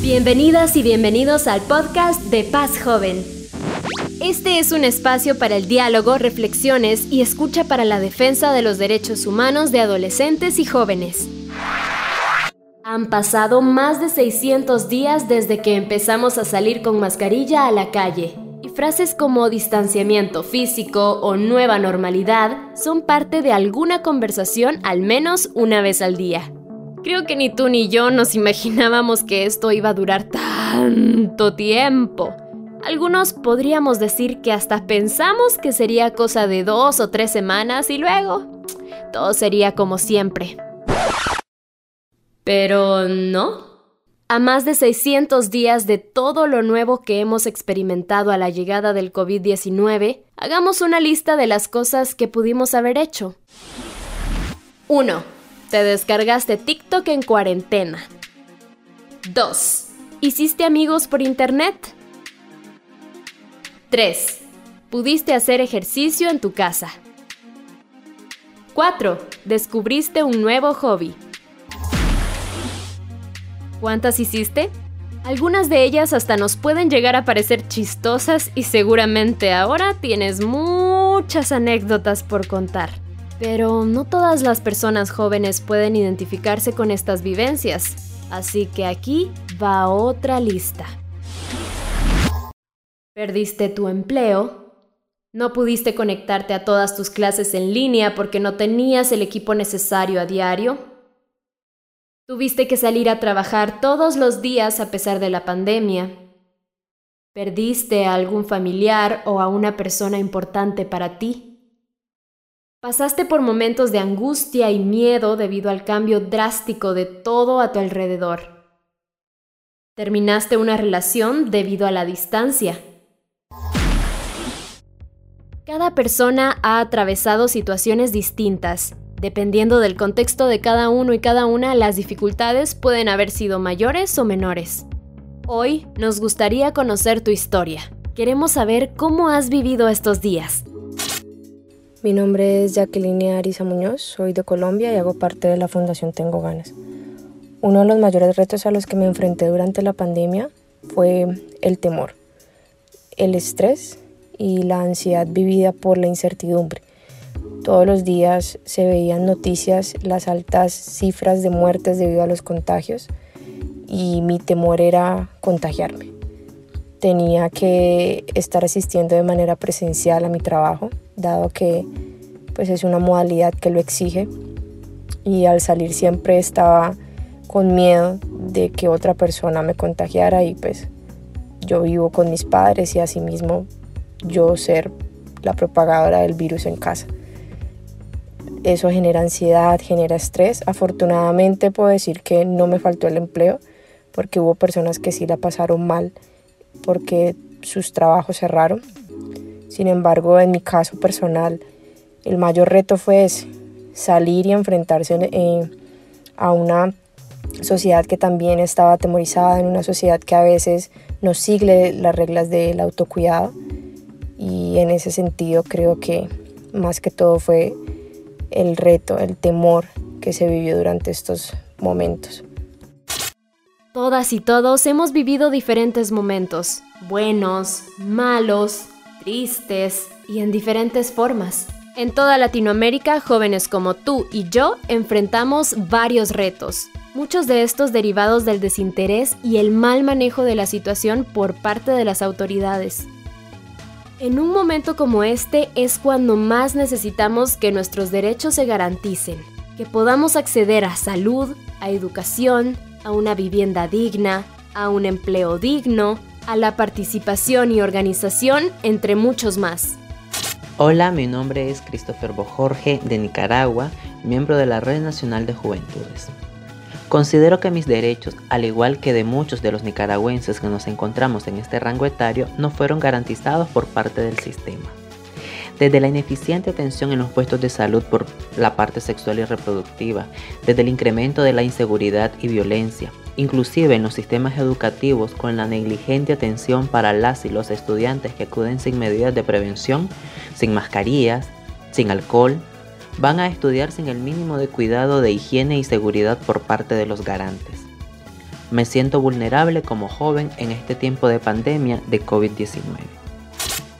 Bienvenidas y bienvenidos al podcast de Paz Joven. Este es un espacio para el diálogo, reflexiones y escucha para la defensa de los derechos humanos de adolescentes y jóvenes. Han pasado más de 600 días desde que empezamos a salir con mascarilla a la calle. Y frases como distanciamiento físico o nueva normalidad son parte de alguna conversación al menos una vez al día. Creo que ni tú ni yo nos imaginábamos que esto iba a durar tanto tiempo. Algunos podríamos decir que hasta pensamos que sería cosa de dos o tres semanas y luego todo sería como siempre. Pero no. A más de 600 días de todo lo nuevo que hemos experimentado a la llegada del COVID-19, hagamos una lista de las cosas que pudimos haber hecho. 1. Te descargaste TikTok en cuarentena. 2. ¿Hiciste amigos por internet? 3. Pudiste hacer ejercicio en tu casa. 4. Descubriste un nuevo hobby. ¿Cuántas hiciste? Algunas de ellas hasta nos pueden llegar a parecer chistosas y seguramente ahora tienes muchas anécdotas por contar. Pero no todas las personas jóvenes pueden identificarse con estas vivencias, así que aquí va otra lista. Perdiste tu empleo, no pudiste conectarte a todas tus clases en línea porque no tenías el equipo necesario a diario, Tuviste que salir a trabajar todos los días a pesar de la pandemia. Perdiste a algún familiar o a una persona importante para ti. Pasaste por momentos de angustia y miedo debido al cambio drástico de todo a tu alrededor. Terminaste una relación debido a la distancia. Cada persona ha atravesado situaciones distintas Dependiendo del contexto de cada uno y cada una, las dificultades pueden haber sido mayores o menores. Hoy nos gustaría conocer tu historia. Queremos saber cómo has vivido estos días. Mi nombre es Jacqueline Arisa Muñoz, soy de Colombia y hago parte de la Fundación Tengo Ganas. Uno de los mayores retos a los que me enfrenté durante la pandemia fue el temor, el estrés y la ansiedad vivida por la incertidumbre todos los días se veían noticias, las altas cifras de muertes debido a los contagios y mi temor era contagiarme. Tenía que estar asistiendo de manera presencial a mi trabajo, dado que pues es una modalidad que lo exige y al salir siempre estaba con miedo de que otra persona me contagiara y pues yo vivo con mis padres y asimismo yo ser la propagadora del virus en casa. Eso genera ansiedad, genera estrés. Afortunadamente puedo decir que no me faltó el empleo porque hubo personas que sí la pasaron mal porque sus trabajos cerraron. Sin embargo, en mi caso personal, el mayor reto fue salir y enfrentarse eh, a una sociedad que también estaba atemorizada, en una sociedad que a veces no sigue las reglas del autocuidado. Y en ese sentido creo que más que todo fue el reto, el temor que se vivió durante estos momentos. Todas y todos hemos vivido diferentes momentos, buenos, malos, y en diferentes formas. En toda Latinoamérica, jóvenes como tú y yo enfrentamos varios retos, muchos de estos derivados del desinterés y el mal manejo de la situación por parte de las autoridades. En un momento como este es cuando más necesitamos que nuestros derechos se garanticen, que podamos acceder a salud, a educación, a una vivienda digna, a un empleo digno, a la participación y organización, entre muchos más. Hola, mi nombre es Christopher Bojorge de Nicaragua, miembro de la Red Nacional de Juventudes. Considero que mis derechos, al igual que de muchos de los nicaragüenses que nos encontramos en este rango etario, no fueron garantizados por parte del sistema. Desde la ineficiente atención en los puestos de salud por la parte sexual y reproductiva, desde el incremento de la inseguridad y violencia, inclusive en los sistemas educativos con la negligente atención para las y los estudiantes que acuden sin medidas de prevención, sin mascarillas, sin alcohol, van a estudiar sin el mínimo de cuidado de higiene y seguridad por parte de los garantes. Me siento vulnerable como joven en este tiempo de pandemia de COVID-19.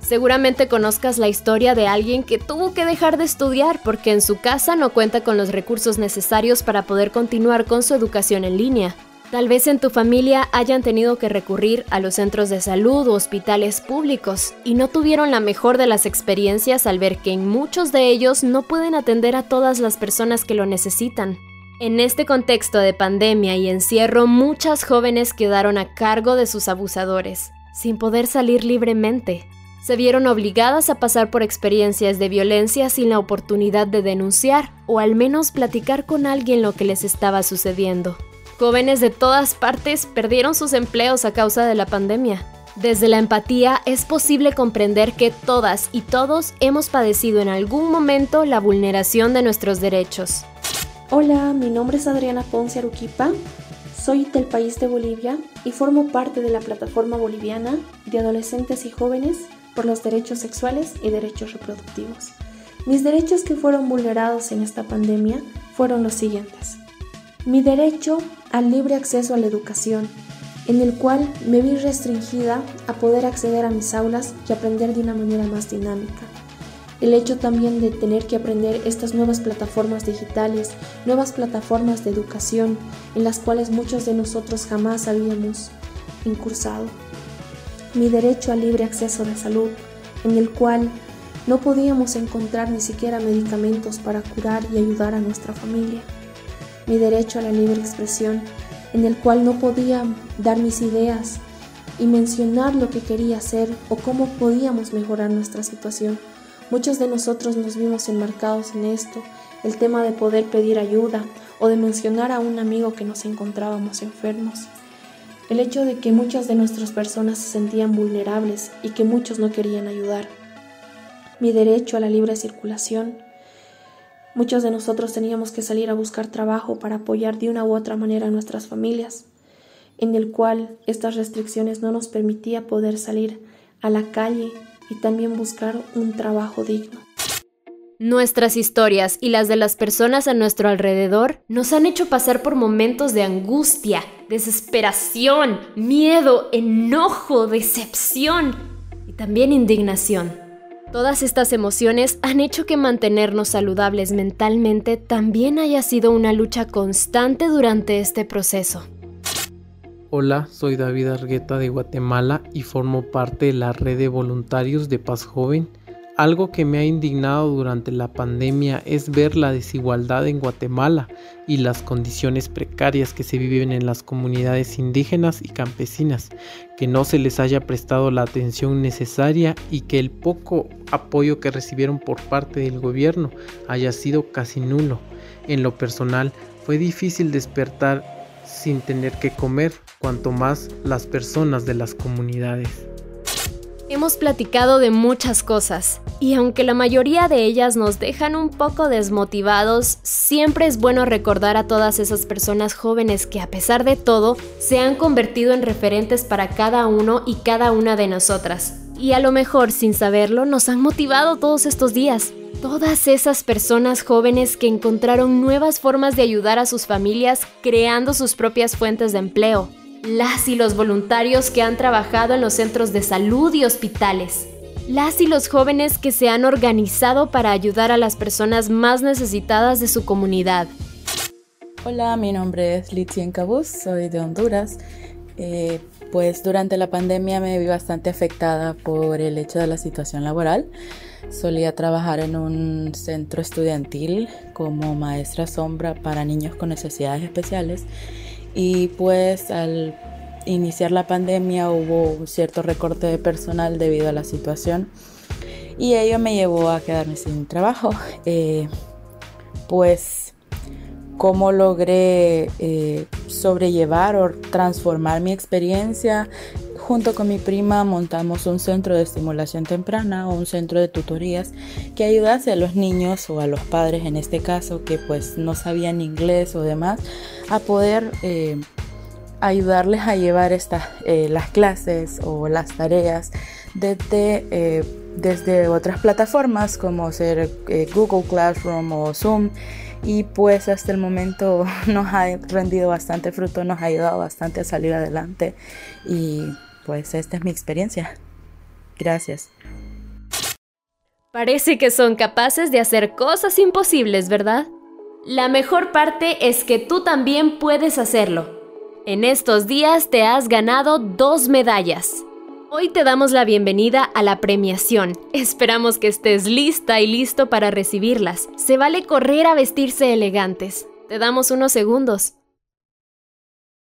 Seguramente conozcas la historia de alguien que tuvo que dejar de estudiar porque en su casa no cuenta con los recursos necesarios para poder continuar con su educación en línea. Tal vez en tu familia hayan tenido que recurrir a los centros de salud o hospitales públicos y no tuvieron la mejor de las experiencias al ver que en muchos de ellos no pueden atender a todas las personas que lo necesitan. En este contexto de pandemia y encierro, muchas jóvenes quedaron a cargo de sus abusadores, sin poder salir libremente. Se vieron obligadas a pasar por experiencias de violencia sin la oportunidad de denunciar o al menos platicar con alguien lo que les estaba sucediendo. Jóvenes de todas partes perdieron sus empleos a causa de la pandemia. Desde la empatía es posible comprender que todas y todos hemos padecido en algún momento la vulneración de nuestros derechos. Hola, mi nombre es Adriana Ponce Aruquipa, soy del país de Bolivia y formo parte de la plataforma boliviana de adolescentes y jóvenes por los derechos sexuales y derechos reproductivos. Mis derechos que fueron vulnerados en esta pandemia fueron los siguientes. Mi derecho al libre acceso a la educación, en el cual me vi restringida a poder acceder a mis aulas y aprender de una manera más dinámica. El hecho también de tener que aprender estas nuevas plataformas digitales, nuevas plataformas de educación, en las cuales muchos de nosotros jamás habíamos incursado. Mi derecho al libre acceso de salud, en el cual no podíamos encontrar ni siquiera medicamentos para curar y ayudar a nuestra familia mi derecho a la libre expresión, en el cual no podía dar mis ideas y mencionar lo que quería hacer o cómo podíamos mejorar nuestra situación. Muchos de nosotros nos vimos enmarcados en esto, el tema de poder pedir ayuda o de mencionar a un amigo que nos encontrábamos enfermos. El hecho de que muchas de nuestras personas se sentían vulnerables y que muchos no querían ayudar. Mi derecho a la libre circulación, Muchos de nosotros teníamos que salir a buscar trabajo para apoyar de una u otra manera a nuestras familias, en el cual estas restricciones no nos permitía poder salir a la calle y también buscar un trabajo digno. Nuestras historias y las de las personas a nuestro alrededor nos han hecho pasar por momentos de angustia, desesperación, miedo, enojo, decepción y también indignación. Todas estas emociones han hecho que mantenernos saludables mentalmente también haya sido una lucha constante durante este proceso. Hola, soy David Argueta de Guatemala y formo parte de la red de voluntarios de Paz Joven algo que me ha indignado durante la pandemia es ver la desigualdad en Guatemala y las condiciones precarias que se viven en las comunidades indígenas y campesinas, que no se les haya prestado la atención necesaria y que el poco apoyo que recibieron por parte del gobierno haya sido casi nulo. En lo personal, fue difícil despertar sin tener que comer, cuanto más las personas de las comunidades. Hemos platicado de muchas cosas, y aunque la mayoría de ellas nos dejan un poco desmotivados, siempre es bueno recordar a todas esas personas jóvenes que a pesar de todo se han convertido en referentes para cada uno y cada una de nosotras. Y a lo mejor sin saberlo nos han motivado todos estos días. Todas esas personas jóvenes que encontraron nuevas formas de ayudar a sus familias creando sus propias fuentes de empleo, las y los voluntarios que han trabajado en los centros de salud y hospitales, las y los jóvenes que se han organizado para ayudar a las personas más necesitadas de su comunidad. Hola, mi nombre es Litzien Cabuz, soy de Honduras. Eh, pues durante la pandemia me vi bastante afectada por el hecho de la situación laboral. Solía trabajar en un centro estudiantil como maestra sombra para niños con necesidades especiales y pues al iniciar la pandemia hubo un cierto recorte de personal debido a la situación y ello me llevó a quedarme sin trabajo. Eh, pues cómo logré eh, sobrellevar o transformar mi experiencia. Junto con mi prima montamos un centro de estimulación temprana o un centro de tutorías que ayudase a los niños o a los padres en este caso que pues no sabían inglés o demás a poder eh, ayudarles a llevar eh, las clases o las tareas desde, eh, desde otras plataformas como ser Google Classroom o Zoom. Y pues hasta el momento nos ha rendido bastante fruto, nos ha ayudado bastante a salir adelante y pues esta es mi experiencia. Gracias. Parece que son capaces de hacer cosas imposibles, ¿verdad? La mejor parte es que tú también puedes hacerlo. En estos días te has ganado dos medallas. Hoy te damos la bienvenida a la premiación. Esperamos que estés lista y listo para recibirlas. Se vale correr a vestirse elegantes. Te damos unos segundos.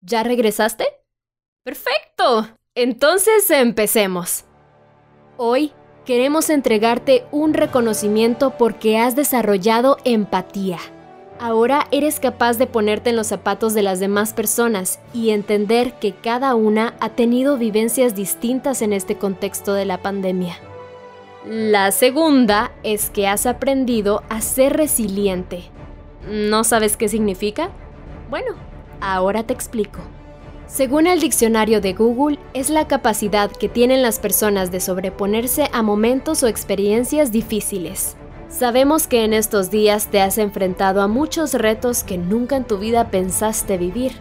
¿Ya regresaste? Perfecto. Entonces empecemos. Hoy queremos entregarte un reconocimiento porque has desarrollado empatía. Ahora eres capaz de ponerte en los zapatos de las demás personas y entender que cada una ha tenido vivencias distintas en este contexto de la pandemia. La segunda es que has aprendido a ser resiliente. ¿No sabes qué significa? Bueno, ahora te explico. Según el diccionario de Google, es la capacidad que tienen las personas de sobreponerse a momentos o experiencias difíciles. Sabemos que en estos días te has enfrentado a muchos retos que nunca en tu vida pensaste vivir.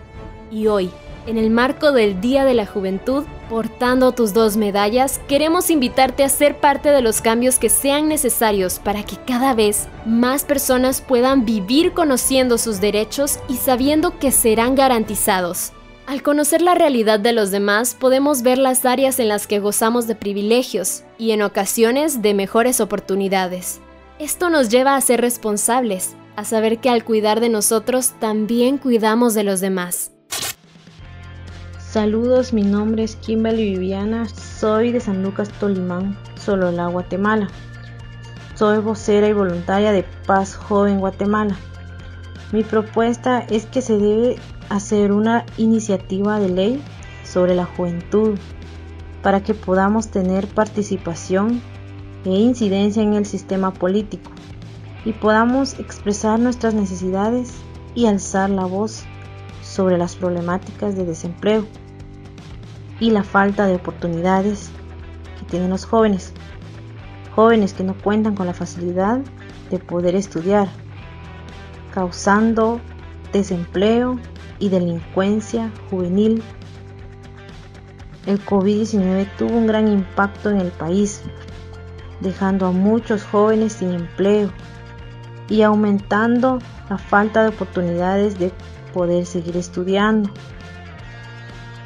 Y hoy, en el marco del Día de la Juventud, portando tus dos medallas, queremos invitarte a ser parte de los cambios que sean necesarios para que cada vez más personas puedan vivir conociendo sus derechos y sabiendo que serán garantizados. Al conocer la realidad de los demás, podemos ver las áreas en las que gozamos de privilegios y en ocasiones de mejores oportunidades. Esto nos lleva a ser responsables, a saber que al cuidar de nosotros también cuidamos de los demás. Saludos, mi nombre es Kimberly Viviana, soy de San Lucas Tolimán, Sololá, Guatemala. Soy vocera y voluntaria de Paz Joven Guatemala. Mi propuesta es que se debe hacer una iniciativa de ley sobre la juventud para que podamos tener participación e incidencia en el sistema político y podamos expresar nuestras necesidades y alzar la voz sobre las problemáticas de desempleo y la falta de oportunidades que tienen los jóvenes. Jóvenes que no cuentan con la facilidad de poder estudiar, causando desempleo y delincuencia juvenil. El COVID-19 tuvo un gran impacto en el país, dejando a muchos jóvenes sin empleo y aumentando la falta de oportunidades de poder seguir estudiando.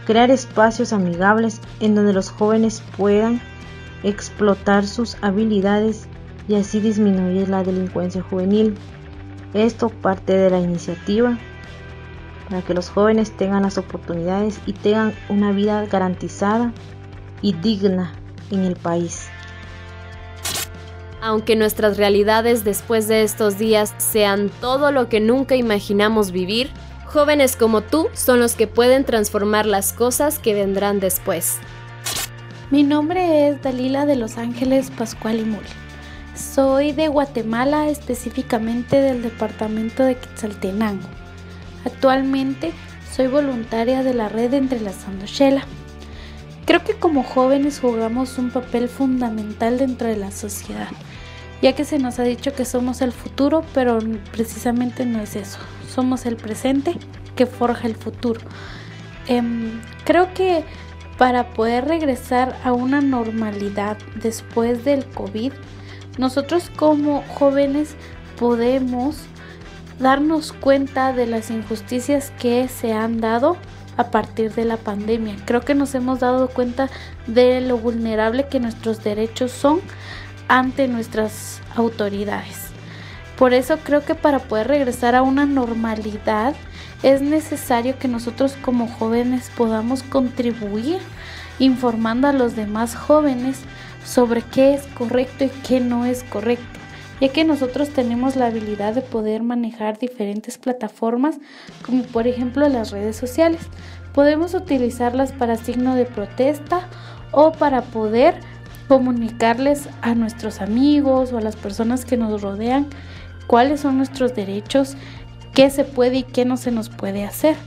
Crear espacios amigables en donde los jóvenes puedan explotar sus habilidades y así disminuir la delincuencia juvenil. Esto parte de la iniciativa para que los jóvenes tengan las oportunidades y tengan una vida garantizada y digna en el país. Aunque nuestras realidades después de estos días sean todo lo que nunca imaginamos vivir, jóvenes como tú son los que pueden transformar las cosas que vendrán después. Mi nombre es Dalila de Los Ángeles Pascual y Mul. Soy de Guatemala, específicamente del departamento de Quetzaltenango. Actualmente soy voluntaria de la red Entrelazando Shela. Creo que como jóvenes jugamos un papel fundamental dentro de la sociedad, ya que se nos ha dicho que somos el futuro, pero precisamente no es eso. Somos el presente que forja el futuro. Em, creo que para poder regresar a una normalidad después del COVID, nosotros como jóvenes podemos darnos cuenta de las injusticias que se han dado a partir de la pandemia. Creo que nos hemos dado cuenta de lo vulnerable que nuestros derechos son ante nuestras autoridades. Por eso creo que para poder regresar a una normalidad es necesario que nosotros como jóvenes podamos contribuir informando a los demás jóvenes sobre qué es correcto y qué no es correcto, ya que nosotros tenemos la habilidad de poder manejar diferentes plataformas, como por ejemplo las redes sociales. Podemos utilizarlas para signo de protesta o para poder comunicarles a nuestros amigos o a las personas que nos rodean cuáles son nuestros derechos, qué se puede y qué no se nos puede hacer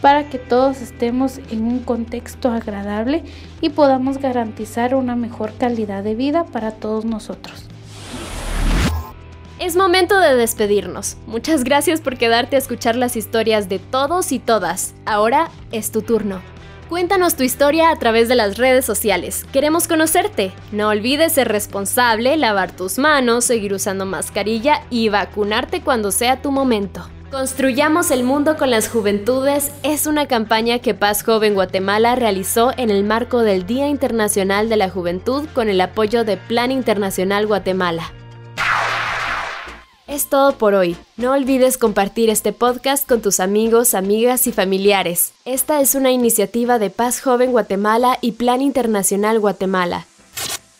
para que todos estemos en un contexto agradable y podamos garantizar una mejor calidad de vida para todos nosotros. Es momento de despedirnos. Muchas gracias por quedarte a escuchar las historias de todos y todas. Ahora es tu turno. Cuéntanos tu historia a través de las redes sociales. Queremos conocerte. No olvides ser responsable, lavar tus manos, seguir usando mascarilla y vacunarte cuando sea tu momento. Construyamos el mundo con las juventudes es una campaña que Paz Joven Guatemala realizó en el marco del Día Internacional de la Juventud con el apoyo de Plan Internacional Guatemala. Es todo por hoy. No olvides compartir este podcast con tus amigos, amigas y familiares. Esta es una iniciativa de Paz Joven Guatemala y Plan Internacional Guatemala.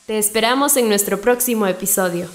Te esperamos en nuestro próximo episodio.